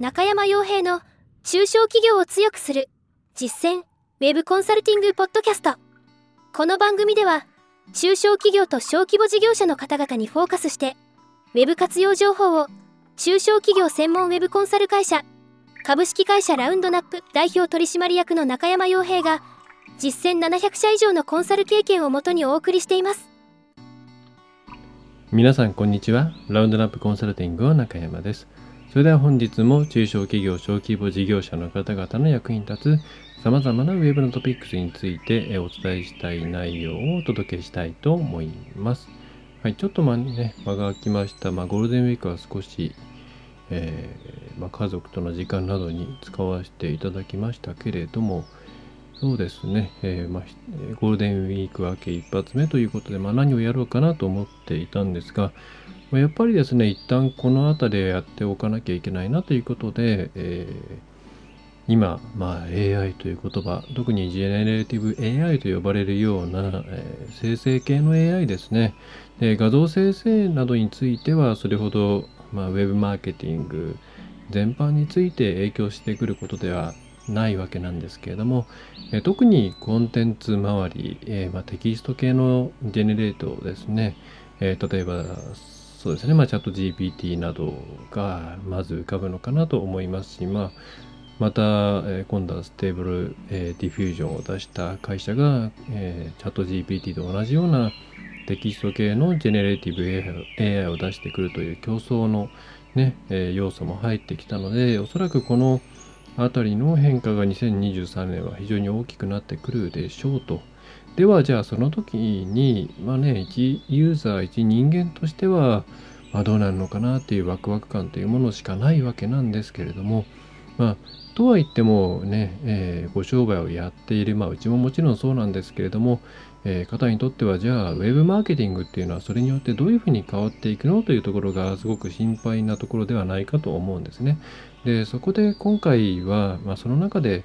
中山洋平の中小企業を強くする。実践ウェブコンサルティングポッドキャスト。この番組では中小企業と小規模事業者の方々にフォーカスしてウェブ活用情報を中小企業専門ウェブコンサル会社株式会社ラウンドナップ代表取締役の中山洋平が実践700社以上のコンサル経験をもとにお送りしています。皆さんこんにちは。ラウンドナップコンサルティングの中山です。それでは本日も中小企業小規模事業者の方々の役に立つ様々なウェブのトピックスについてお伝えしたい内容をお届けしたいと思いますはい、ちょっとまあね、間が空きました。まあ、ゴールデンウィークは少し、えー、まあ、家族との時間などに使わせていただきましたけれども、そうですね、えー、まあ、ゴールデンウィーク明け一発目ということで、まあ、何をやろうかなと思っていたんですが、やっぱりですね、一旦この辺りでやっておかなきゃいけないなということで、えー、今、まあ、AI という言葉、特にジェネレーティブ AI と呼ばれるような、えー、生成系の AI ですねで。画像生成などについては、それほど、まあ、ウェブマーケティング全般について影響してくることではないわけなんですけれども、特にコンテンツ周り、えー、まあ、テキスト系のジェネレートですね、えー、例えばそうですね、まあ、チャット GPT などがまず浮かぶのかなと思いますし、まあ、また、えー、今度は Stable、え Diffusion を出した会社が、えチャット GPT と同じようなテキスト系のジェネレーティブ AI を出してくるという競争のね、え要素も入ってきたので、おそらくこのあたりの変化が2023年は非常に大きくなってくるでしょうと。ではじゃあその時にまあね一ユーザー一人間としては、まあ、どうなるのかなっていうワクワク感というものしかないわけなんですけれどもまあとは言ってもね、えー、ご商売をやっているまあうちももちろんそうなんですけれども、えー、方にとってはじゃあウェブマーケティングっていうのはそれによってどういうふうに変わっていくのというところがすごく心配なところではないかと思うんですね。でそこで今回は、まあ、その中で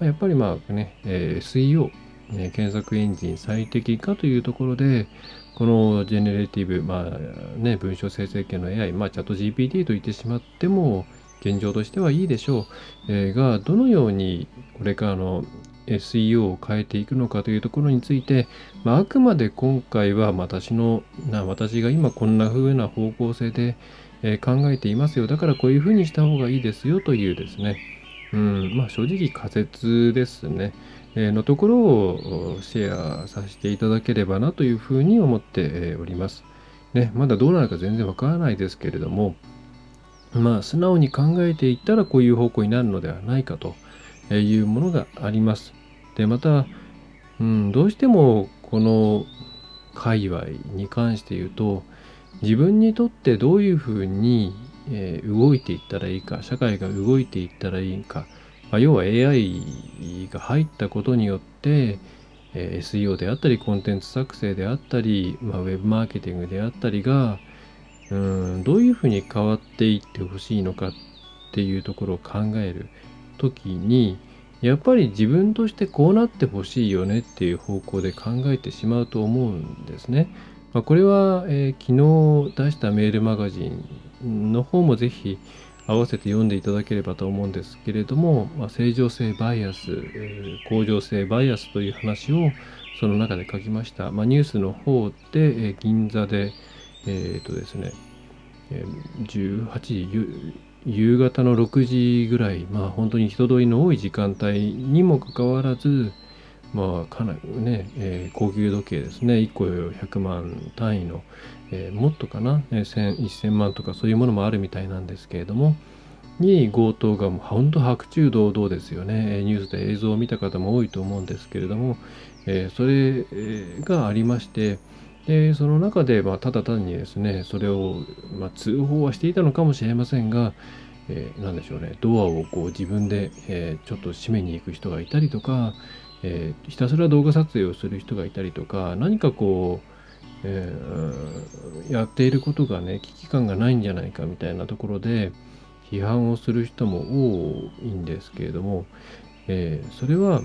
やっぱりまあね、えー、SEO、ね、検索エンジン最適化というところでこのジェネレーティブ、まあね、文章生成系の AI、まあ、 ChatGPT と言ってしまっても現状としてはいいでしょう、えー、がどのようにこれからの SEO を変えていくのかというところについて、まあ、あくまで今回は私のな私が今こんな風な方向性で、えー、考えていますよ。だからこういうふうにした方がいいですよというですね。うんまあ正直仮説ですね、のところをシェアさせていただければなというふうに思っております。ね、まだどうなるか全然わからないですけれどもまあ素直に考えていったらこういう方向になるのではないかというものがあります。でまた、うん、どうしてもこの界隈に関して言うと自分にとってどういうふうに、動いていったらいいか社会が動いていったらいいか、まあ、要は AI が入ったことによって、え、SEO であったりコンテンツ作成であったり、まあ、ウェブマーケティングであったりがうんどういうふうに変わっていってほしいのかっていうところを考える時にやっぱり自分としてこうなってほしいよねっていう方向で考えてしまうと思うんですね。まあ、これは、えー、昨日出したメールマガジンの方もぜひ合わせて読んでいただければと思うんですけれども、まあ、正常性バイアス、えー、向上性バイアスという話をその中で書きました。まあ、ニュースの方で、えー、銀座で、えっ、とですねえ、18時、夕方の6時ぐらい、まあ本当に人通りの多い時間帯にもかかわらず、まあかなりね、えー、高級時計ですね、1個100万単位の、えー、もっとかな、えー、1000万とかそういうものもあるみたいなんですけれども、に強盗がもう本当白昼堂々ですよね。ニュースで映像を見た方も多いと思うんですけれども、え、それがありまして、でその中で、まあ、ただ単にですねそれを、まあ、通報はしていたのかもしれませんが、えー、でしょうね。ドアをこう自分で、えー、ちょっと閉めに行く人がいたりとか、えー、ひたすら動画撮影をする人がいたりとか何かこう、えー、やっていることがね危機感がないんじゃないかみたいなところで批判をする人も多いんですけれども、えー、それは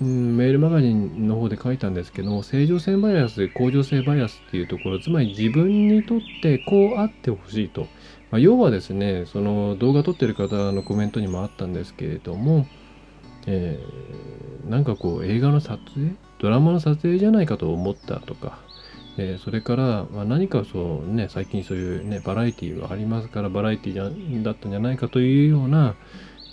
うん、メールマガジンの方で書いたんですけども正常性バイアス向上性バイアスっていうところつまり自分にとってこうあってほしいと、まあ、要はですねその動画撮ってる方のコメントにもあったんですけれども、え、なんかこう映画の撮影？ドラマの撮影じゃないかと思ったとか、えー、それから、まあ、何かそうね最近そういうねバラエティーがありますからバラエティーだったんじゃないかというような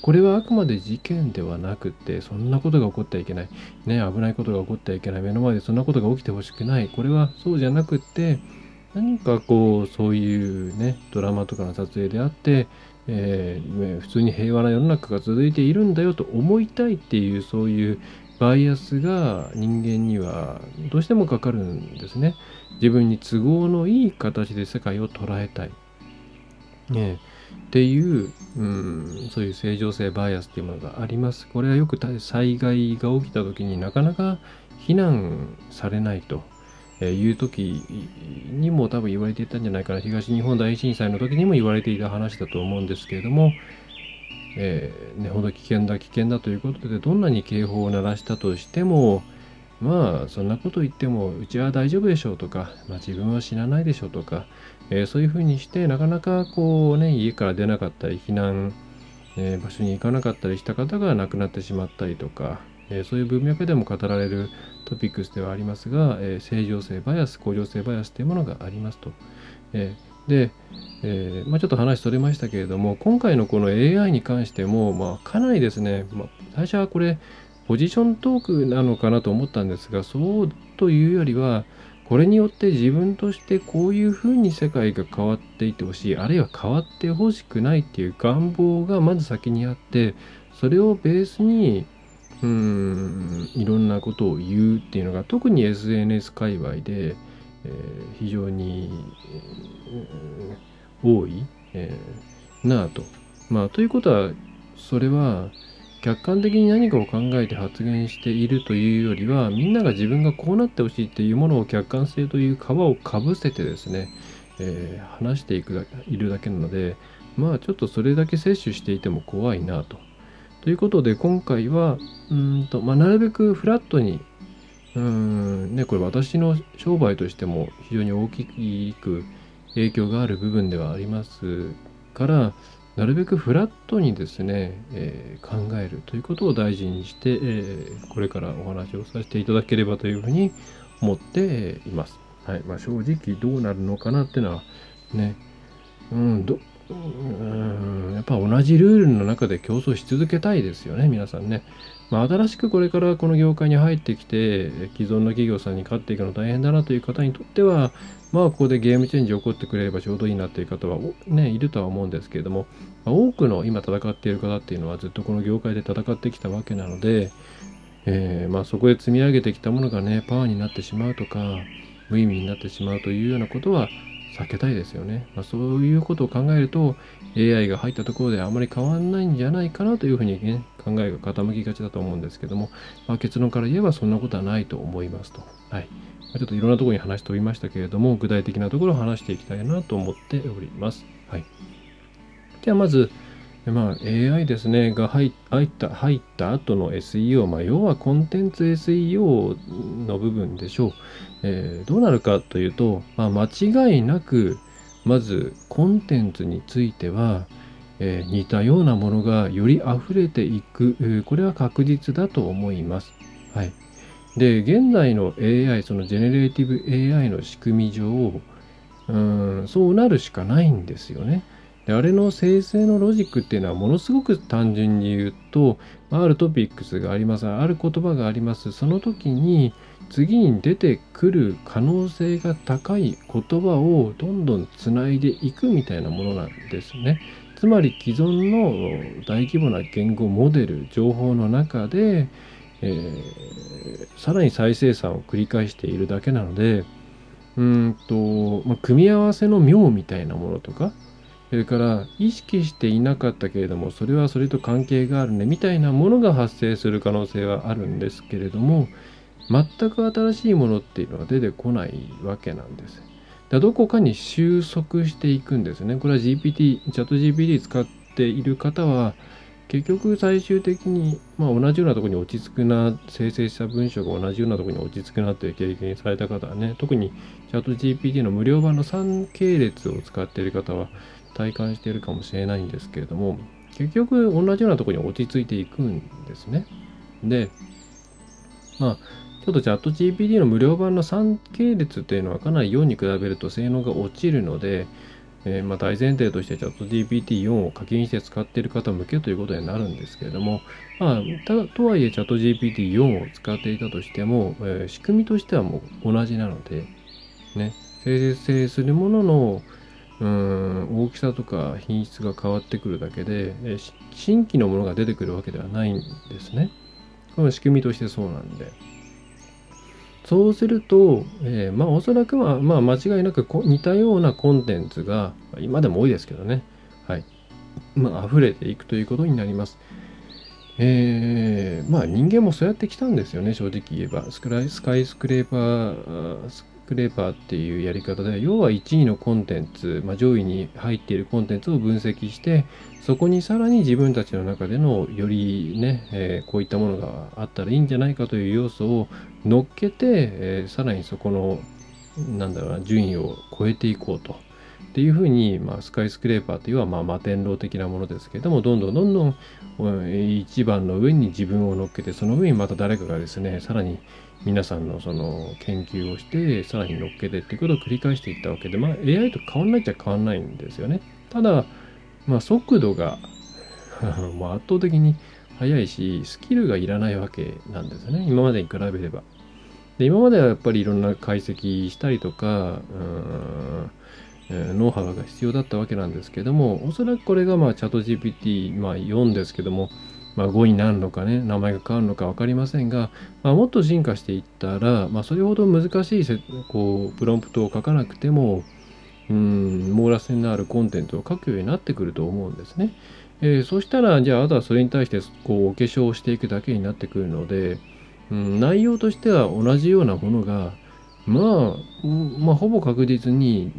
これはあくまで事件ではなくて、そんなことが起こってはいけない。ね、危ないことが起こってはいけない。目の前でそんなことが起きてほしくない。これはそうじゃなくて、何かこう、そういうね、ドラマとかの撮影であって、えー、普通に平和な世の中が続いているんだよと思いたいっていう、そういうバイアスが人間にはどうしてもかかるんですね。自分に都合のいい形で世界を捉えたい。ねっていう、うん、そういう正常性バイアスっていうものがあります。これはよく災害が起きた時になかなか避難されないという時にも多分言われていたんじゃないかな。東日本大震災の時にも言われていた話だと思うんですけれども、えー、ね、ほど危険だ危険だということでどんなに警報を鳴らしたとしてもまあそんなこと言ってもうちは大丈夫でしょうとか、まあ、自分は死なないでしょうとか、えー、そういうふうにしてなかなかこうね家から出なかったり避難、えー、場所に行かなかったりした方が亡くなってしまったりとか、え、そういう文脈でも語られるトピックスではありますが、え正常性バイアス向上性バイアスというものがありますと。えで、えまあ、ちょっと話それましたけれども今回のこの AI に関しても、まあ、かなりですね、まあ、最初はこれポジショントークなのかなと思ったんですがそうというよりはこれによって自分としてこういうふうに世界が変わっていってほしいあるいは変わってほしくないっていう願望がまず先にあってそれをベースにうん。いろん。なことを言うっていうのが特に SNS 界隈で、えー、非常に、えー、多い、えー、なあと。まあということはそれは客観的に何かを考えて発言しているというよりはみん。なが自分がこうなってほしいっていうものを客観性という皮をかぶせてですね、えー、話していくだいるだけなのでまあちょっとそれだけ摂取していても怖いなと。ということで今回はうんと、まあ、なるべくフラットにうんねこれ私の商売としても非常に大きく影響がある部分ではありますからなるべくフラットにですね、えー、考えるということを大事にして、えー、これからお話をさせていただければというふうに思っています。はいまあ、正直どうなるのかなっていうのはね、うん、どうんやっぱ同じルールの中で競争し続けたいですよね皆さんね。まあ、新しくこれからこの業界に入ってきて既存の企業さんに勝っていくの大変だなという方にとってはまあここでゲームチェンジ起こってくれればちょうどいいなという方はねいるとは思うんですけれども、まあ、多くの今戦っている方っていうのはずっとこの業界で戦ってきたわけなので、えー、まあそこで積み上げてきたものがねパワーになってしまうとか無意味になってしまうというようなことは避けたいですよね。まあ、そういうことを考えると AI が入ったところであまり変わんないんじゃないかなというふうにね考えが傾きがちだと思うんですけども、まあ、結論から言えばそんなことはないと思いますと。はい。ま、ちょっといろんなところに話しておりましたけれども、具体的なところを話していきたいなと思っております。はい。ではまず、まあ、AI ですね、が入った、入った後の SEO、まあ、要はコンテンツ SEO の部分でしょう。えー、どうなるかというと、まあ、間違いなく、まずコンテンツについては、えー、似たようなものがより溢れていく、えー、これは確実だと思います。はい。で、現在の AI、そのジェネレーティブ AI の仕組み上、うん、そうなるしかないんですよね。であれの生成のロジックっていうのはものすごく単純に言うと、あるトピックスがあります、ある言葉があります。その時に次に出てくる可能性が高い言葉をどんどんつないでいくみたいなものなんですね。つまり既存の大規模な言語モデル情報の中で、えー、さらに再生産を繰り返しているだけなのでうんと、まあ、組み合わせの妙みたいなものとかそれから意識していなかったけれどもそれはそれと関係があるねみたいなものが発生する可能性はあるんですけれども全く新しいものっていうのは出てこないわけなんです。だどこかに収束していくんですね。これは GPT、チャット GPT 使っている方は、結局最終的に、まあ、同じようなとこに落ち着くな、生成した文章が同じようなとこに落ち着くなという経験された方はね、特にチャット GPT の無料版の3系列を使っている方は、体感しているかもしれないんですけれども結局同じようなとこに落ち着いていくんですね。でまあちょっとチャット GPT の無料版の3系列っていうのはかなり4に比べると性能が落ちるので、えー、ま大前提としてチャット GPT4 を課金して使っている方向けということになるんですけれども、まあ、たとはいえチャット GPT4 を使っていたとしても、えー、仕組みとしてはもう同じなので、ね、生成するもののうん大きさとか品質が変わってくるだけで、えー、新規のものが出てくるわけではないんですね。この仕組みとしてそうなんで。そうすると、えー、まあおそらくは、まあ間違いなく似たようなコンテンツが、今でも多いですけどね、はい。まあ溢れていくということになります。えー、まあ人間もそうやってきたんですよね、正直言えば。スカイスクレーパー、スクレーパーっていうやり方で、要は1位のコンテンツ、まあ、上位に入っているコンテンツを分析して、そこにさらに自分たちの中でのよりね、えー、こういったものがあったらいいんじゃないかという要素を乗っけて、えー、さらにそこの、なんだろうな、順位を超えていこうと。っていうふうに、まあ、スカイスクレーパーというのは、まあ、摩天楼的なものですけれども、どんどんどんどん一番の上に自分を乗っけて、その上にまた誰かがですね、さらに皆さんのその研究をしてさらに乗っけてっていうことを繰り返していったわけで、まあ、AI と変わんないっちゃ変わんないんですよね。ただ、まあ、速度が 圧倒的に速いしスキルがいらないわけなんですね今までに比べれば。で今まではやっぱりいろんな解析したりとかノウハウが必要だったわけなんですけどもおそらくこれがまあチャット GPT、まあ、4ですけどもまあ、5になるのかね名前が変わるのか分かりませんが、まあ、もっと進化していったら、まあ、それほど難しいこうプロンプトを書かなくてもうん網羅性のあるコンテンツを書くようになってくると思うんですね。えー、そしたらじゃああとはそれに対してこうお化粧をしていくだけになってくるので、うん、内容としては同じようなものがまあ、まあ、ほぼ確実に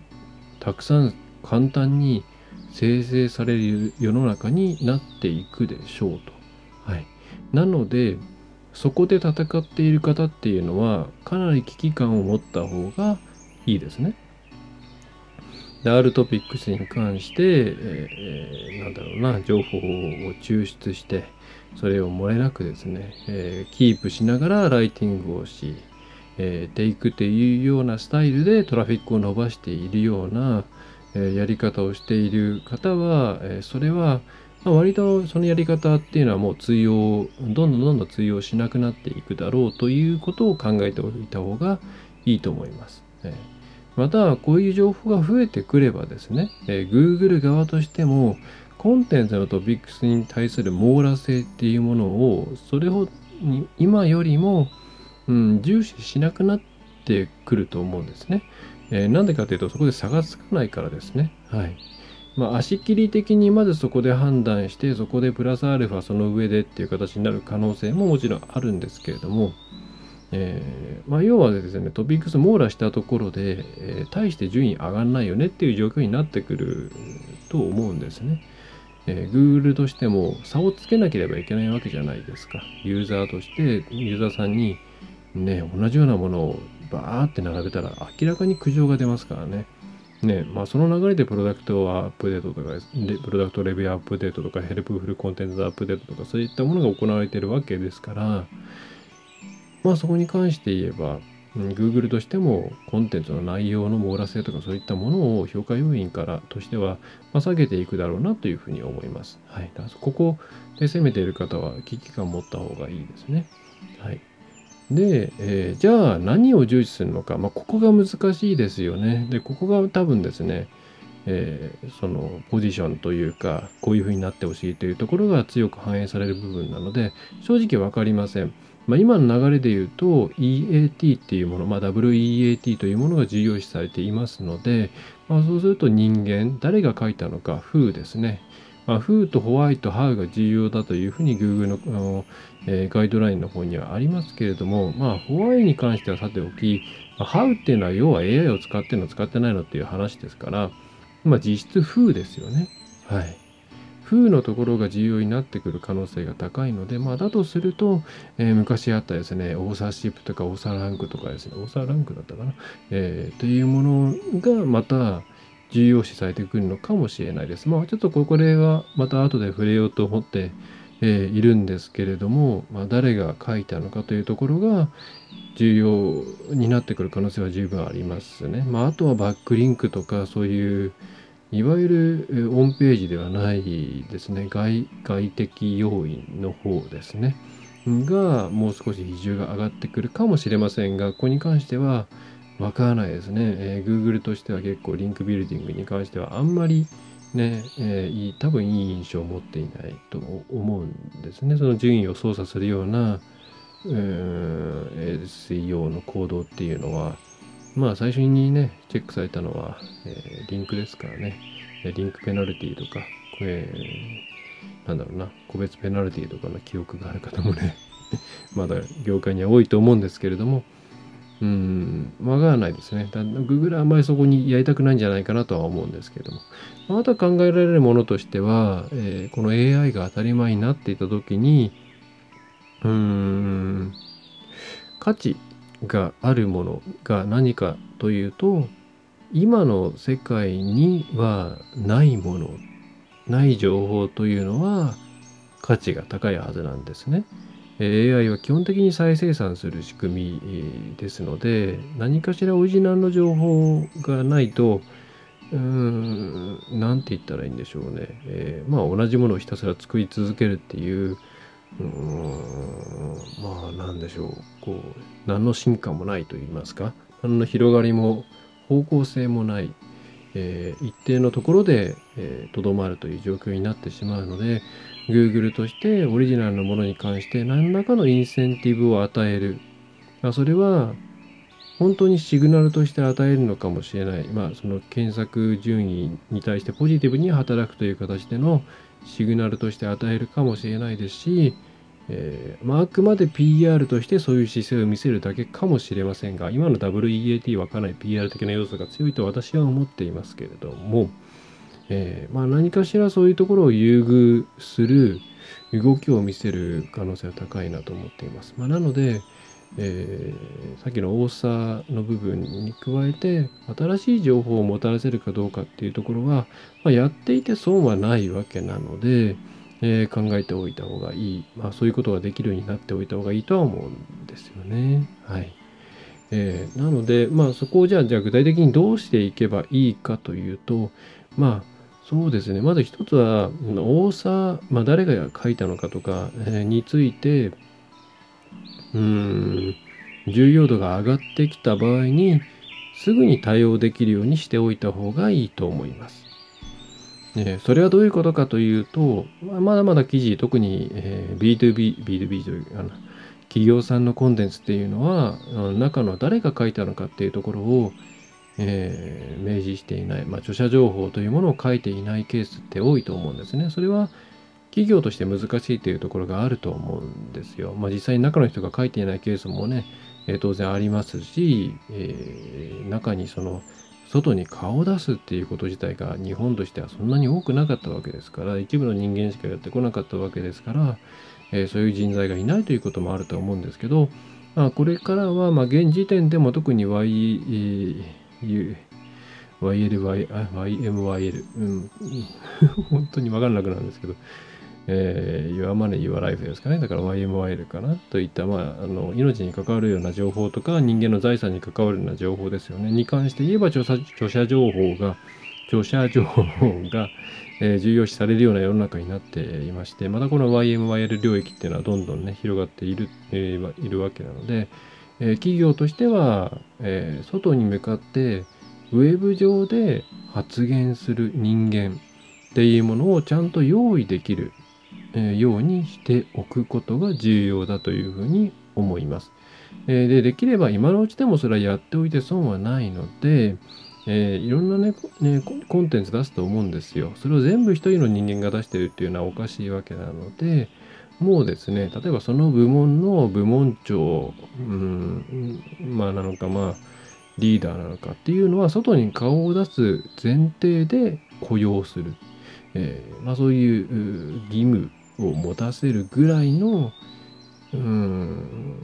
たくさん簡単に生成される世の中になっていくでしょうと。はい、なのでそこで戦っている方っていうのはかなり危機感を持った方がいいですね。であるトピックスに関して、えー、なんだろうな情報を抽出してそれを漏れなくですね、えー、キープしながらライティングをし、えー、テイクっていうようなスタイルでトラフィックを伸ばしているような、えー、やり方をしている方は、えー、それはまあ、割とそのやり方っていうのはもう通用どんどんどんどん通用しなくなっていくだろうということを考えておいた方がいいと思います。えまたこういう情報が増えてくればですね、え Google 側としてもコンテンツのトピックスに対する網羅性っていうものをそれほど今よりも、うん、重視しなくなってくると思うんですね。えー、なんでかというとそこで差がつかないからですね。はい。まあ、足切り的にまずそこで判断してそこでプラスアルファその上でっていう形になる可能性ももちろんあるんですけれども、えー、まあ、要はですねトピックス網羅したところで、えー、大して順位上がらないよねっていう状況になってくると思うんですね。えー、Google としても差をつけなければいけないわけじゃないですか。ユーザーとしてユーザーさんにね同じようなものをバーって並べたら明らかに苦情が出ますからね。ねまあ、その流れでプロダクトアップデートとか、プロダクトレビューアップデートとか、ヘルプフルコンテンツアップデートとか、そういったものが行われているわけですから、まあそこに関して言えば、Google としてもコンテンツの内容の網羅性とかそういったものを評価要因からとしては、まあ、下げていくだろうなというふうに思います。はい。だここで攻めている方は危機感を持った方がいいですね。はい。で、えー、じゃあ何を重視するのか、まあ、ここが難しいですよね。で、ここが多分ですね、えー、そのポジションというか、こういうふうになってほしいというところが強く反映される部分なので、正直分かりません。まあ、今の流れで言うと EAT っていうもの、まあ、WEAT というものが重要視されていますので、まあ、そうすると人間、誰が書いたのか、Who ですね。まあ、フーとホワイト、ハウが重要だというふうに Google の、えー、ガイドラインの方にはありますけれども、まあ、ホワイに関してはさておき、まあ、ハウっていうのは要は AI を使ってるの使ってないのっていう話ですから、まあ、実質フーですよね。はい。フーのところが重要になってくる可能性が高いので、まあ、だとすると、えー、昔あったですね、オーサーシップとかオーサーランクとかですね、オーサーランクだったかな、えー、というものがまた重要視されてくるのかもしれないです。まあちょっとこれはまた後で触れようと思って、えー、いるんですけれども、まあ、誰が書いたのかというところが重要になってくる可能性は十分ありますね。まあ、あとはバックリンクとかそういういわゆるオンページではないですね。外外的要因の方ですね。がもう少し比重が上がってくるかもしれませんがここに関してはわからないですね、えー、Google としては結構リンクビルディングに関してはあんまりね、えー、多分いい印象を持っていないと思うんですね。その順位を操作するような、えー、SEO の行動っていうのは。まあ最初にね、チェックされたのは、えー、リンクですからね。リンクペナルティとか、えー、なんだろうな、個別ペナルティとかの記憶がある方もね まだ業界には多いと思うんですけれども、うん、わからないですね。Google はあんまりそこにやりたくないんじゃないかなとは思うんですけれども。あとは考えられるものとしては、えー、この AI が当たり前になっていた時に、うーん、価値があるものが何かというと今の世界にはないものない情報というのは価値が高いはずなんですね。AI は基本的に再生産する仕組みですので何かしらオリジナルの情報がないとうーん何て言ったらいいんでしょうね、えー、まあ同じものをひたすら作り続けるっていううんまあ何でしょう。こう何の進化もないと言いますか。何の広がりも方向性もない、えー、一定のところでとど、えー、まるという状況になってしまうので Google としてオリジナルのものに関して何らかのインセンティブを与える、まあ、それは本当にシグナルとして与えるのかもしれない、まあ、その検索順位に対してポジティブに働くという形でのシグナルとして与えるかもしれないですし、えーまあ、あくまで PR としてそういう姿勢を見せるだけかもしれませんが今の WEAT はかなり PR 的な要素が強いと私は思っていますけれども、えーまあ、何かしらそういうところを優遇する動きを見せる可能性は高いなと思っています。まあ、なので、えー、さっきの多さの部分に加えて新しい情報をもたらせるかどうかっていうところは、まあ、やっていて損はないわけなので、えー、考えておいた方がいい、まあ、そういうことができるようになっておいた方がいいとは思うんですよね。はい。えー、なので、まあ、そこをじゃあじゃあ具体的にどうしていけばいいかというとまあそうですね。まず一つは多さ、まあ、誰が書いたのかとか、えー、についてうん重要度が上がってきた場合にすぐに対応できるようにしておいた方がいいと思います。えそれはどういうことかというと、まだまだ記事、特に、え B2B、B2B というあの企業さんのコンテンツっていうのは、中の誰が書いたのかっていうところを、えー、明示していない、まあ、著者情報というものを書いていないケースって多いと思うんですね。それは企業として難しいというところがあると思うんですよ。まあ、実際に中の人が書いていないケースもね、えー、当然ありますし、えー、中にその外に顔を出すっていうこと自体が日本としてはそんなに多くなかったわけですから一部の人間しかやってこなかったわけですから、えー、そういう人材がいないということもあると思うんですけど、まあ、これからはまあ現時点でも特に Y、YLY、YMYL、うん、本当に分からなくなるんですけど、えー、Your Money, Your Life ですかね。だから YMYL かなといった、まあ、あの命に関わるような情報とか人間の財産に関わるような情報ですよね。に関して言えば著者情報が、著者情報が、えー、重要視されるような世の中になっていまして、またこの YMYL 領域っていうのはどんどんね、広がっている,、えー、いるわけなので、えー、企業としては、えー、外に向かってウェブ上で発言する人間っていうものをちゃんと用意できるようにしておくことが重要だというふうに思います。でできれば今のうちでもそれはやっておいて損はないので、えー、いろんなねねコンテンツ出すと思うんですよ。それを全部一人の人間が出してるっていうのはおかしいわけなので、もうですね、例えばその部門の部門長、うん、まあなのかまあリーダーなのかっていうのは外に顔を出す前提で雇用する。えー、まあそういう義務を持たせるぐらいのうん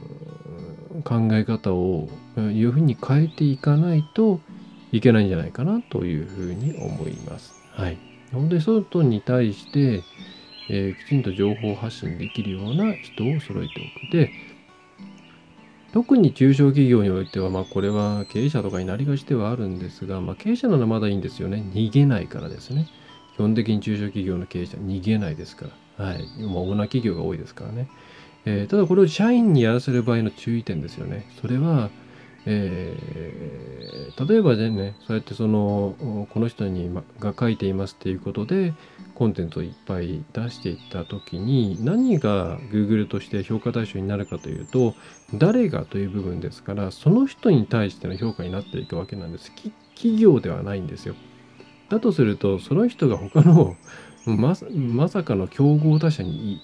考え方をいうふうに変えていかないといけないんじゃないかなというふうに思います。はい。本当に外に対して、えー、きちんと情報発信できるような人を揃えておく。で、特に中小企業においては、まあ、これは経営者とかになりがちではあるんですが、まあ、経営者ならまだいいんですよね。逃げないからですね。基本的に中小企業の経営者は逃げないですから。はい。もうオーナー企業が多いですからね。えー、ただこれを社員にやらせる場合の注意点ですよね。それは、えー、例えばね、そうやってその、この人にが書いていますっていうことで、コンテンツをいっぱい出していった時に、何が Google として評価対象になるかというと、誰がという部分ですから、その人に対しての評価になっていくわけなんです。企業ではないんですよ。だとすると、その人が他のままさかの競合他社に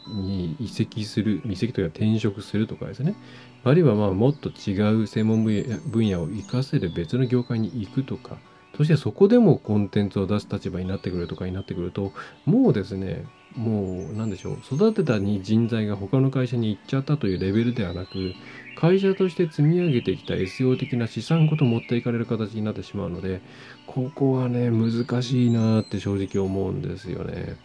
移籍する、移籍というか転職するとかですね。あるいはまあもっと違う専門分野を活かせる別の業界に行くとか、そしてそこでもコンテンツを出す立場になってくるとかになってくると、もうですね、もう何でしょう、育てたに人材が他の会社に行っちゃったというレベルではなく、会社として積み上げてきた SO 的な資産ごと持っていかれる形になってしまうので、ここはね、難しいなって正直思うんですよね。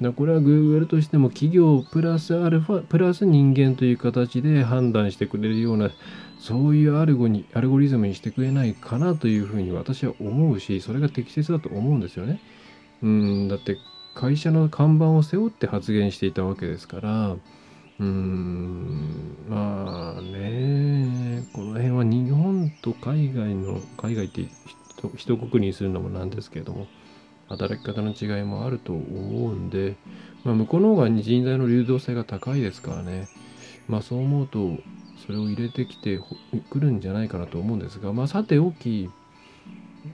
だこれは Google としても企業プラスアルファプラス人間という形で判断してくれるようなそういうアルゴにアルゴリズムにしてくれないかなというふうに私は思うしそれが適切だと思うんですよね。うんだって会社の看板を背負って発言していたわけですからうーんまあねこの辺は日本と海外の海外って一括りにするのもなんですけれども働き方の違いもあると思うんで、まあ、向こうの方が人材の流動性が高いですからね、まあ、そう思うとそれを入れてきてくるんじゃないかなと思うんですが、まあ、さておき、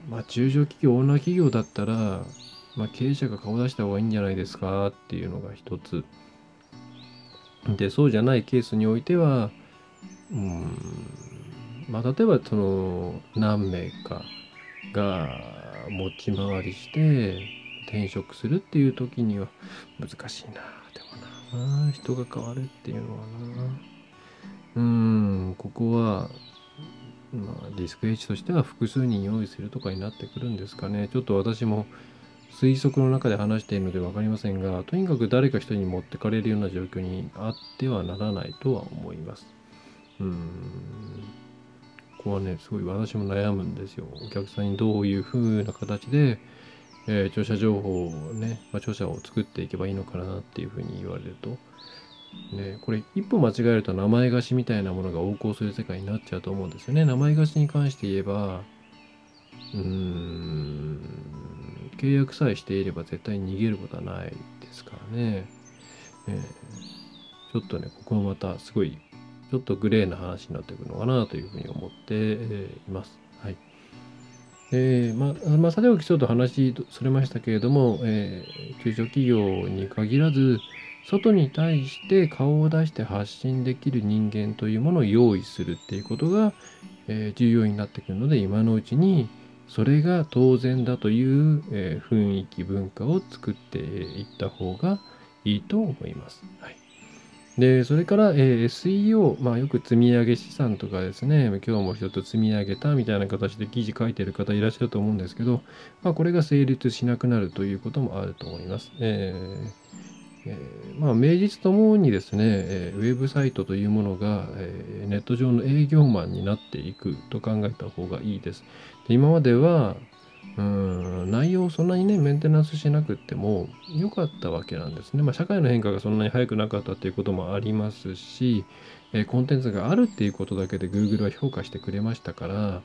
まあ、中小企業、オーナー企業だったら、まあ、経営者が顔出した方がいいんじゃないですかっていうのが一つ。で、そうじゃないケースにおいては、うん、まあ、例えばその何名かが持ち回りして転職するっていう時には難しいなでもな人が変わるっていうのはなうんここはまあリスク H としては複数人用意するとかになってくるんですかね。ちょっと私も推測の中で話しているので分かりませんがとにかく誰か人に持ってかれるような状況にあってはならないとは思います。うん。こはね、すごい私も悩むんですよ。お客さんにどういう風な形で、えー、著者情報をね、まあ、著者を作っていけばいいのかなっていう風に言われると、ね、これ一歩間違えると名前貸しみたいなものが横行する世界になっちゃうと思うんですよね。名前貸しに関して言えば、うーん、契約さえしていれば絶対に逃げることはないですからね。えー、ちょっとね、ここもまたすごいちょっとグレーな話になってくるのかなというふうに思っています。はい。えー、まあ、まあ、さておきちょっと話それましたけれども、えー、中小企業に限らず、外に対して顔を出して発信できる人間というものを用意するっていうことが、えー、重要になってくるので、今のうちにそれが当然だという、えー、雰囲気、文化を作っていった方がいいと思います。はいで、それから、えー、SEO、まあ、よく積み上げ資産とかですね、今日も一つ積み上げたみたいな形で記事書いてる方いらっしゃると思うんですけど、まあ、これが成立しなくなるということもあると思います。えーえー、まあ、名実ともにですね、えー、ウェブサイトというものが、え、ネット上の営業マンになっていくと考えた方がいいです。で今までは、うん内容をそんなにねメンテナンスしなくても良かったわけなんですね。まあ、社会の変化がそんなに早くなかったっていうこともありますし、えー、コンテンツがあるっていうことだけで Google は評価してくれましたから、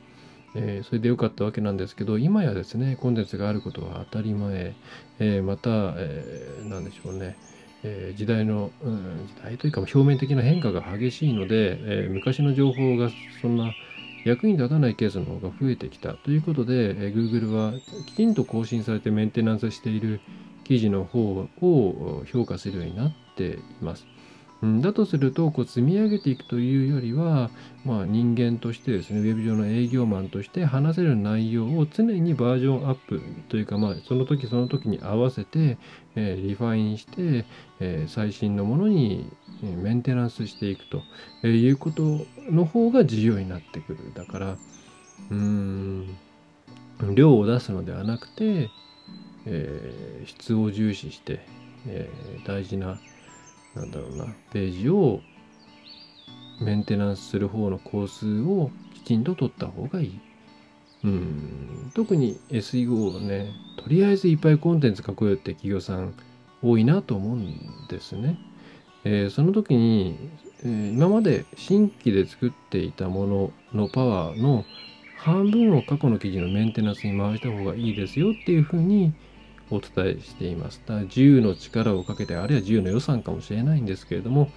えー、それで良かったわけなんですけど今やですねコンテンツがあることは当たり前、えー、また、えー、何でしょうねえー、時代の、うん、時代というか表面的な変化が激しいので、えー、昔の情報がそんな役に立たないケースの方が増えてきたということで、え Google はきちんと更新されてメンテナンスしている記事の方を評価するようになっています。だとするとこう積み上げていくというよりは、まあ、人間としてですねウェブ上の営業マンとして話せる内容を常にバージョンアップというか、まあ、その時その時に合わせて、えー、リファインして、えー、最新のものにメンテナンスしていくということの方が重要になってくる。だからうん量を出すのではなくて、えー、質を重視して、えー、大事ななんだろうなページをメンテナンスする方の工数をきちんと取った方がいい。うん、特に SEO をね、とりあえずいっぱいコンテンツ書こうよって企業さん多いなと思うんですね。えー、その時に、えー、今まで新規で作っていたもののパワーの半分を過去の記事のメンテナンスに回した方がいいですよっていうふうにお伝えしています。だから自由の力をかけて、あるいは自由の予算かもしれないんですけれども、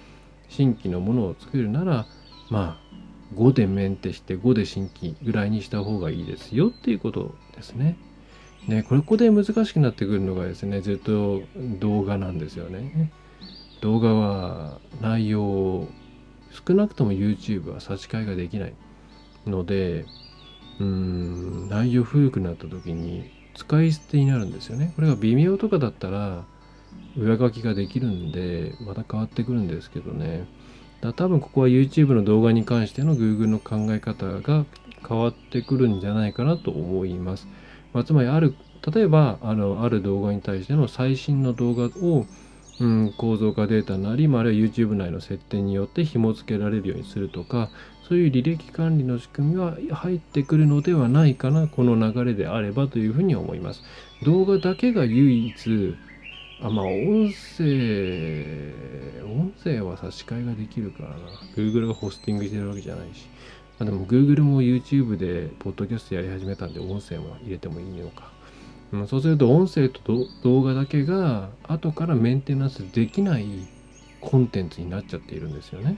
新規のものを作るなら、まあ、5でメンテして5で新規ぐらいにした方がいいですよっていうことですね。ね、これここで難しくなってくるのがですね、ずっと動画なんですよね。動画は内容を少なくとも YouTube は差し替えができないので、うん、内容古くなった時に使い捨てになるんですよね。これが微妙とかだったら裏書きができるんでまた変わってくるんですけどね。だ多分ここは YouTube の動画に関しての Google の考え方が変わってくるんじゃないかなと思います。まあ、つまりある例えばあのある動画に対しての最新の動画を、うん、構造化データなり、まあ、あるいは YouTube 内の設定によって紐付けられるようにするとかそういう履歴管理の仕組みは入ってくるのではないかなこの流れであればというふうに思います。動画だけが唯一あまあ音声音声は差し替えができるからな。Google がホスティングしてるわけじゃないし。あでも Google も YouTube でポッドキャストやり始めたんで音声も入れてもいいのか、うん、そうすると音声と動画だけが後からメンテナンスできないコンテンツになっちゃっているんですよね。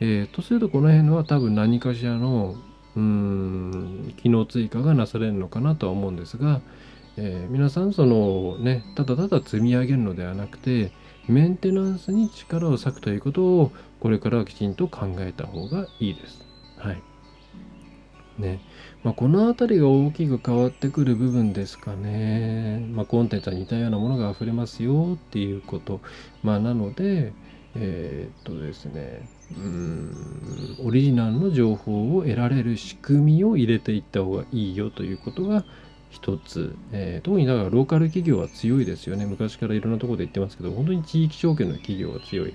えー、とするとこの辺は多分何かしらのうん機能追加がなされるのかなとは思うんですが、えー、皆さんそのねただただ積み上げるのではなくてメンテナンスに力を割くということをこれからはきちんと考えた方がいいです。はい。ね。まあ、この辺りが大きく変わってくる部分ですかね。まあ、コンテンツは似たようなものが溢れますよっていうこと。まあ、なので、えー、っとですね、うんオリジナルの情報を得られる仕組みを入れていった方がいいよということが一つ、えー、特にだからローカル企業は強いですよね昔からいろんなところで言ってますけど本当に地域証券の企業が強い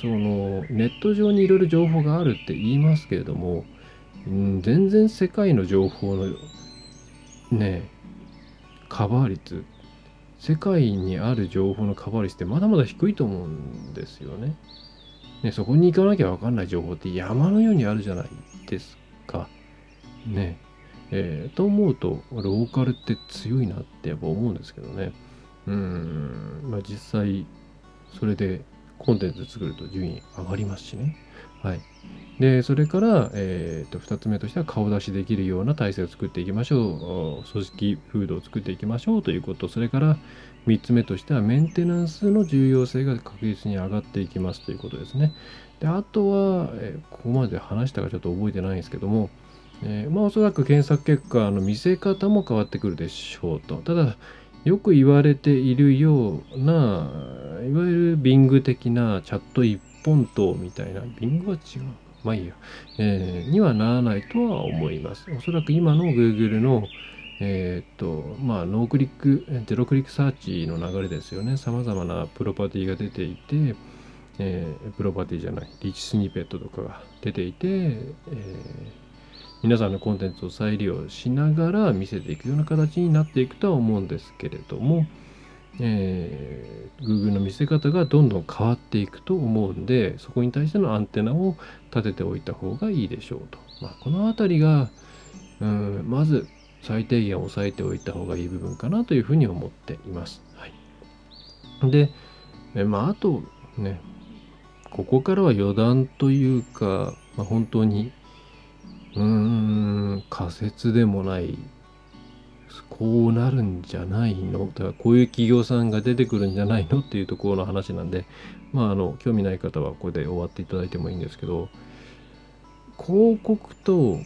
そのネット上にいろいろ情報があるって言いますけれども、うん、全然世界の情報のねカバー率世界にある情報のカバー率ってまだまだ低いと思うんですよね。ねそこに行かなきゃ分かんない情報って山のようにあるじゃないですか。ね。えー、と思うと、ローカルって強いなってやっぱ思うんですけどね。うん、まあ実際、それでコンテンツ作ると順位上がりますしね。はい。で、それから、えー、と、2つ目としては顔出しできるような体制を作っていきましょう。組織風土を作っていきましょうということ。それから、3つ目としては、メンテナンスの重要性が確実に上がっていきますということですね。で、あとは、え、ここまで話したかちょっと覚えてないんですけども、えー、まあおそらく検索結果の見せ方も変わってくるでしょうと。ただ、よく言われているような、いわゆる Bing 的なチャット一本塔みたいな、Bing は違う。まあいいや、えー、にはならないとは思います。おそらく今の Google の、えー、っと、まあ、 no click、zero click search の流れですよね。様々なプロパティが出ていて、えー、プロパティじゃない、 rich snippet とかが出ていて、え、皆さんのコンテンツを再利用しながら見せていくような形になっていくとは思うんですけれども、えー、Google の見せ方がどんどん変わっていくと思うんで、そこに対してのアンテナを立てておいた方がいいでしょうと。まあ、このあたりが、うん、まず最低限押さえておいた方がいい部分かなというふうに思っています。はい、で、まあ、あとね、ここからは余談というか、まあ、本当にうん仮説でもないこうなるんじゃないの？だからこういう企業さんが出てくるんじゃないの？っていうところの話なんでまああの興味ない方はこれで終わっていただいてもいいんですけど広告と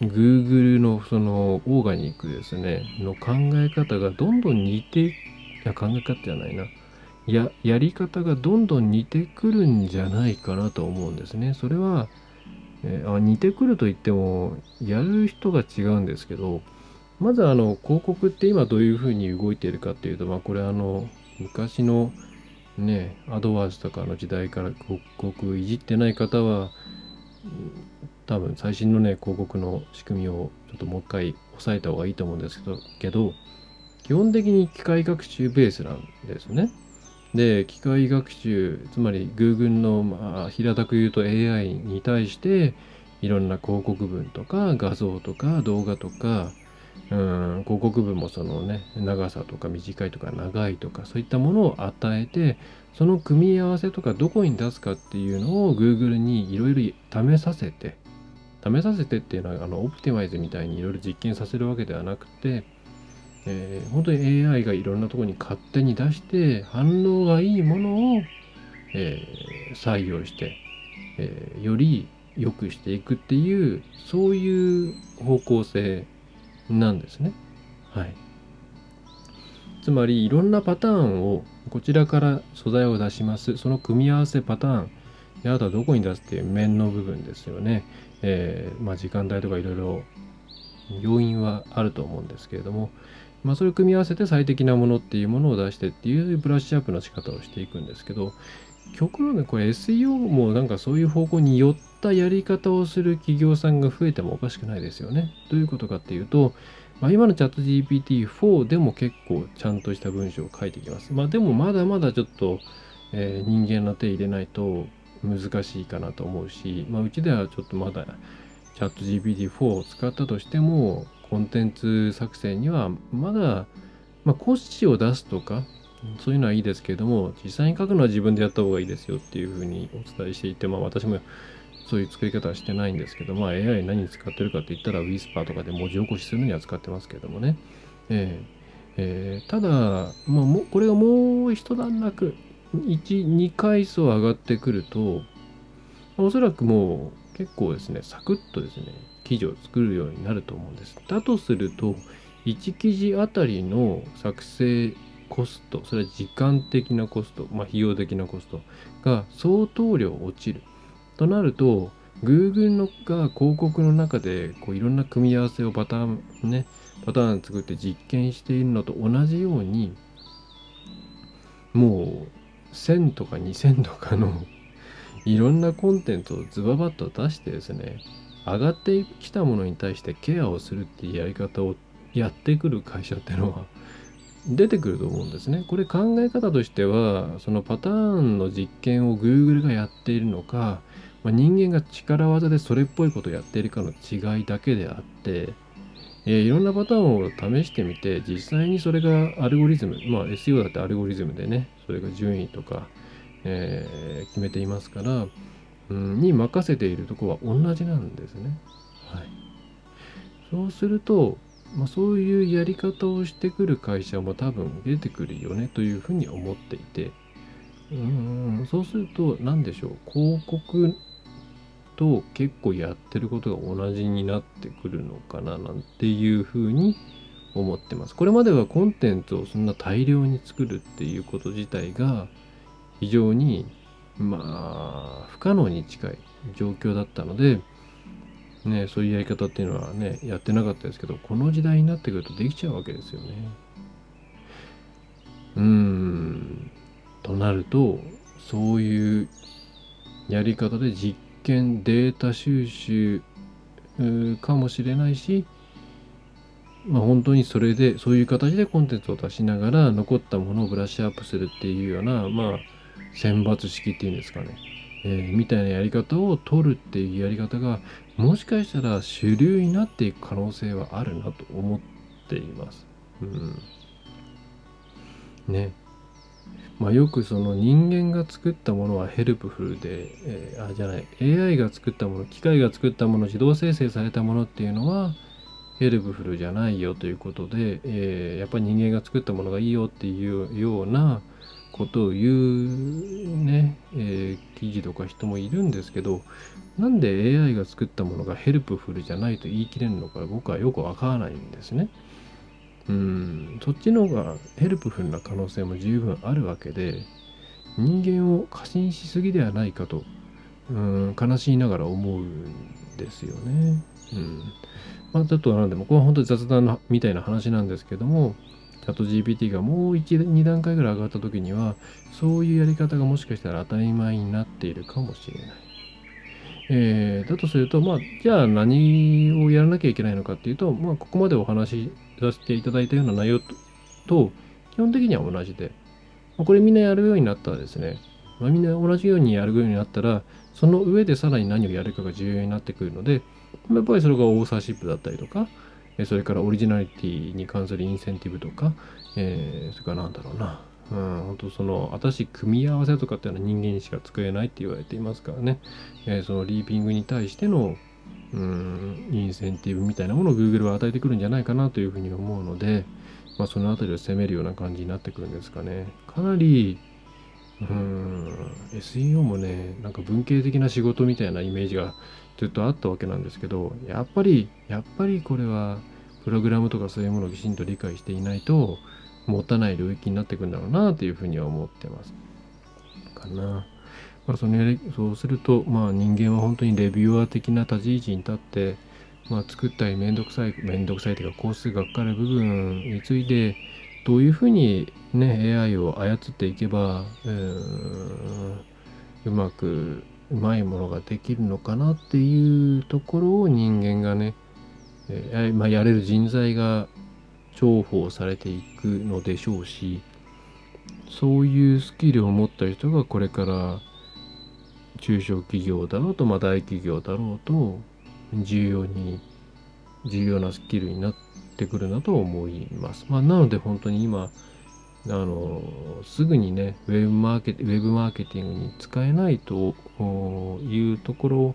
Google のそのオーガニックですねの考え方がどんどん似ていや考え方じゃないな。ややり方がどんどん似てくるんじゃないかなと思うんですね。それはえー、あ似てくると言ってもやる人が違うんですけどまずあの広告って今どういうふうに動いているかっていうと、まあ、これあの昔のねアドワーズとかの時代から広告いじってない方は多分最新のね広告の仕組みをちょっともう一回押さえた方がいいと思うんですけどけど基本的に機械学習ベースなんですね。で機械学習つまり Google の、まあ、平たく言うと AI に対していろんな広告文とか画像とか動画とかうん広告文もそのね長さとか短いとか長いとかそういったものを与えてその組み合わせとかどこに出すかっていうのを Google にいろいろ試させて試させてっていうのはあのオプティマイズみたいにいろいろ実験させるわけではなくて、えー、本当に AI がいろんなところに勝手に出して反応がいいものを、えー、採用して、えー、より良くしていくっていうそういう方向性なんですね。はい。つまりいろんなパターンをこちらから素材を出します。その組み合わせパターン。であとはどこに出すっていう面の部分ですよね。えー、まあ、時間帯とかいろいろ要因はあると思うんですけれども、まあ、それを組み合わせて最適なものっていうものを出してっていうブラッシュアップの仕方をしていくんですけど極論でこれ SEO もなんかそういう方向に寄ってたやり方をする企業さんが増えてもおかしくないですよね。どういうことかっていうと、まあ、今のチャット GPT-4 でも結構ちゃんとした文章を書いてきます。まあでもまだまだちょっと、えー、人間の手入れないと難しいかなと思うし、まあ、うちではちょっとまだチャット GPT-4 を使ったとしてもコンテンツ作成にはまだ、まあ、骨子を出すとかそういうのはいいですけれども実際に書くのは自分でやった方がいいですよっていうふうにお伝えしていて、まあ、私もそういう作り方はしてないんですけど、まあ、AI 何に使ってるかって言ったら Whisper とかで文字起こしするのには使ってますけどもね、えーえー、ただ、まあ、もこれがもう一段落12階層上がってくるとおそらくもう結構ですねサクッとですね記事を作るようになると思うんです。だとすると1記事あたりの作成コストそれは時間的なコスト、まあ、費用的なコストが相当量落ちる。となると Google のが広告の中でこういろんな組み合わせをパターンねパターン作って実験しているのと同じようにもう1000とか2000とかの いろんなコンテンツをズババッと出してですね上がってきたものに対してケアをするっていうやり方をやってくる会社っていうのは 出てくると思うんですね。これ考え方としてはそのパターンの実験を Google がやっているのか、まあ、人間が力技でそれっぽいことをやっているかの違いだけであって、えー、いろんなパターンを試してみて実際にそれがアルゴリズムまあ SEO だってアルゴリズムでねそれが順位とか、えー、決めていますから、うん、に任せているとこは同じなんですね。はい、そうするとまあ、そういうやり方をしてくる会社も多分出てくるよねというふうに思っていてうんそうすると何でしょう広告と結構やってることが同じになってくるのかななんていうふうに思ってます。これまではコンテンツをそんな大量に作るっていうこと自体が非常にまあ不可能に近い状況だったのでね、そういうやり方っていうのはね、やってなかったですけど、この時代になってくるとできちゃうわけですよね。うーん。となると、そういうやり方で実験、データ収集かもしれないし、まあ、本当にそれで、そういう形でコンテンツを出しながら、残ったものをブラッシュアップするっていうような、まあ、選抜式っていうんですかね。えー、みたいなやり方を取るっていうやり方がもしかしたら主流になっていく可能性はあるなと思っています。うん、ね。まあ、よくその人間が作ったものは helpful で、えー、あじゃない AI が作ったもの機械が作ったもの自動生成されたものっていうのは helpful じゃないよということで、えー、やっぱり人間が作ったものがいいよっていうようなことを言うね、えー、記事とか人もいるんですけどなんで AI が作ったものが helpful じゃないと言い切れるのか僕はよくわからないんですね。うんそっちの方が helpful な可能性も十分あるわけで人間を過信しすぎではないかとうん悲しいながら思うんですよね。うんまあ、ちょっとなんでもこれは本当に雑談みたいな話なんですけどもチャット GPT がもう1、2段階ぐらい上がった時にはそういうやり方がもしかしたら当たり前になっているかもしれない。えー、だとすると、まあ、じゃあ何をやらなきゃいけないのかっていうと、まあ、ここまでお話しさせていただいたような内容と、基本的には同じで、ま、これみんなやるようになったらですね、まあ、みんな同じようにやるようになったら、その上でさらに何をやるかが重要になってくるので、やっぱりそれがオーサーシップだったりとか、それからオリジナリティに関するインセンティブとか、えー、それからなんだろうな、うん、本当その新しい組み合わせとかっていうのは人間にしか作れないって言われていますからね、えー、そのリーピングに対しての、うん、インセンティブみたいなものを Google は与えてくるんじゃないかなというふうに思うので、まあ、そのあたりを攻めるような感じになってくるんですかね。かなり、うん、SEO もね、なんか文系的な仕事みたいなイメージがずっとあったわけなんですけど、やっぱり、やっぱりこれは、プログラムとかそういうものをきちんと理解していないと、持たない領域になってくんだろうなというふうには思ってます。かな。まあ、そのそうすると、まあ、人間は本当にレビューアー的な立ち位置に立って、まあ、作ったりめんどくさいめんどくさいというか工数がかかる部分についてどういうふうに、ね、AI を操っていけば、えー、うまくうまいものができるのかなっていうところを人間がね、えーまあ、やれる人材が重宝されていくのでしょうしそういうスキルを持った人がこれから中小企業だろうと、まあ、大企業だろうと重要に重要なスキルになってくるなと思います。まあ、なので本当に今あのすぐにねウェブマーケウェブマーケティングに使えないというところ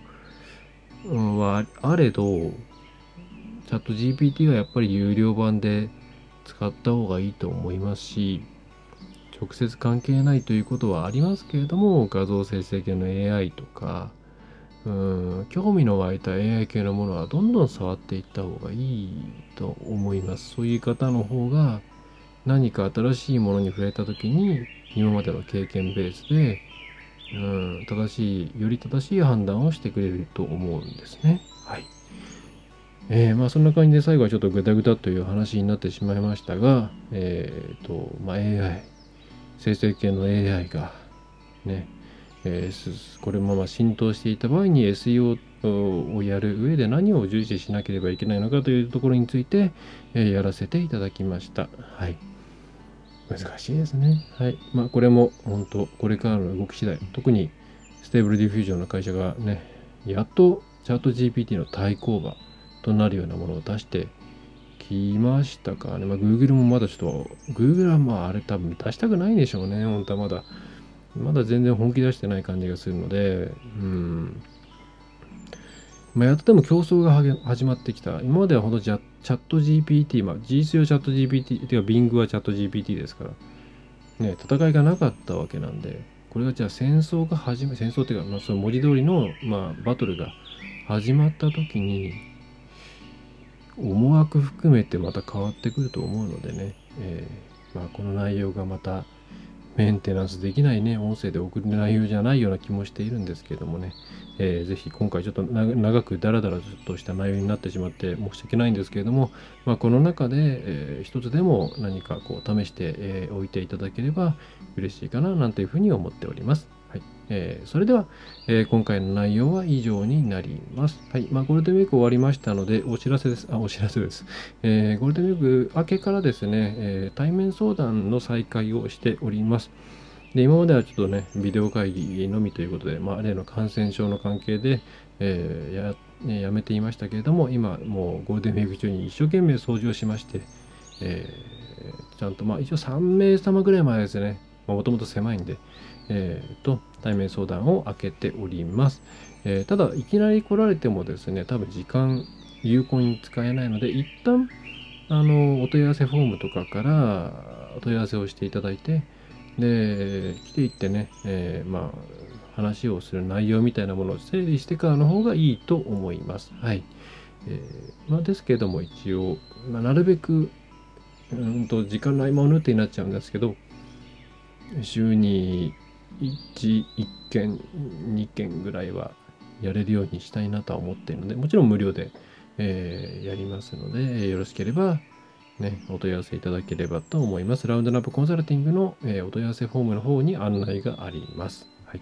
はあれどチャット GPT はやっぱり有料版で使った方がいいと思いますし、直接関係ないということはありますけれども、画像生成系の AI とか、うん興味の湧いた AI 系のものはどんどん触っていった方がいいと思います。そういう方の方が何か新しいものに触れた時に今までの経験ベースで、うん、正しい、より正しい判断をしてくれると思うんですね。はい。えー、まあそんな感じで最後はちょっとグダグダという話になってしまいましたが、えっ、ー、と、まあ AI、生成系の AI がね、えー、これもま浸透していた場合に SEO をやる上で何を重視しなければいけないのかというところについて、えー、やらせていただきました。はい。難しいですね。はい。まあこれも本当これからの動き次第、特に Stable Diffusion の会社がね、やっとチャット GPT の対抗馬、となるようなものを出してきましたかね。まあ、Google もまだちょっと、Google はまああれ多分出したくないんでしょうね。本当はまだ。まだ全然本気出してない感じがするので、うん。まあ、やっとでも競争が始まってきた。今まではほんとチャット GPT、まあ、事実上チャット GPT、てか Bing はチャット GPT ですから、ね、戦いがなかったわけなんで、これがじゃあ戦争が始め、戦争っていうか、まあ、その文字通りの、まあ、バトルが始まった時に、思惑含めてまた変わってくると思うのでね、えー、まあ、この内容がまたメンテナンスできないね、音声で送る内容じゃないような気もしているんですけどもね、えー、ぜひ今回ちょっと長くダラダラとした内容になってしまって申し訳ないんですけれども、まあ、この中で、えー、一つでも何かこう試してお、えー、いていただければ嬉しいかななんていうふうに思っております。えー、それでは、えー、今回の内容は以上になります。はい。まあ、ゴールデンウィーク終わりましたので、お知らせです。あ、お知らせです。えー、ゴールデンウィーク明けからですね、え対面相談の再開をしております。で、今まではちょっとね、ビデオ会議のみということで、まあ、例の感染症の関係で、えややめていましたけれども、今、もうゴールデンウィーク中に一生懸命掃除をしまして、えちゃんと、まあ、一応3名様ぐらい前ですね、もともと狭いんで、えーと、対面相談を開けております。えー、ただ、いきなり来られてもですね、多分時間有効に使えないので、一旦、あの、お問い合わせフォームとかからお問い合わせをしていただいて、で、来ていってね、えー、まあ、話をする内容みたいなものを整理してからの方がいいと思います。はい。えー、まあ、ですけども、一応、まあ、なるべく、うんと、時間の合間を縫ってになっちゃうんですけど、週に1、1件、2件ぐらいはやれるようにしたいなとは思っているので、もちろん無料でえーやりますので、よろしければ、ね、お問い合わせいただければと思います。ラウンドナップコンサルティングの、えーお問い合わせフォームの方に案内があります。はい。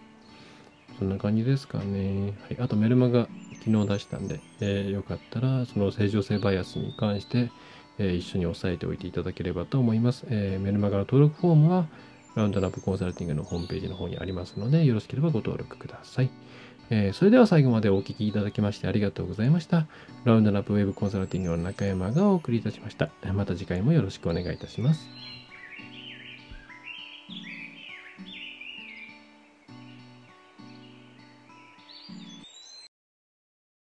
そんな感じですかね。はい。あとメルマガ昨日出したんで、えーよかったらその正常性バイアスに関して、えー一緒に押さえておいていただければと思います。えメルマガの登録フォームはラウンドナップコンサルティングのホームページの方にありますので、よろしければご登録ください。えーそれでは最後までお聴きいただきましてありがとうございました。ラウンドナップウェブコンサルティングの中山がお送りいたしました。また次回もよろしくお願いいたします。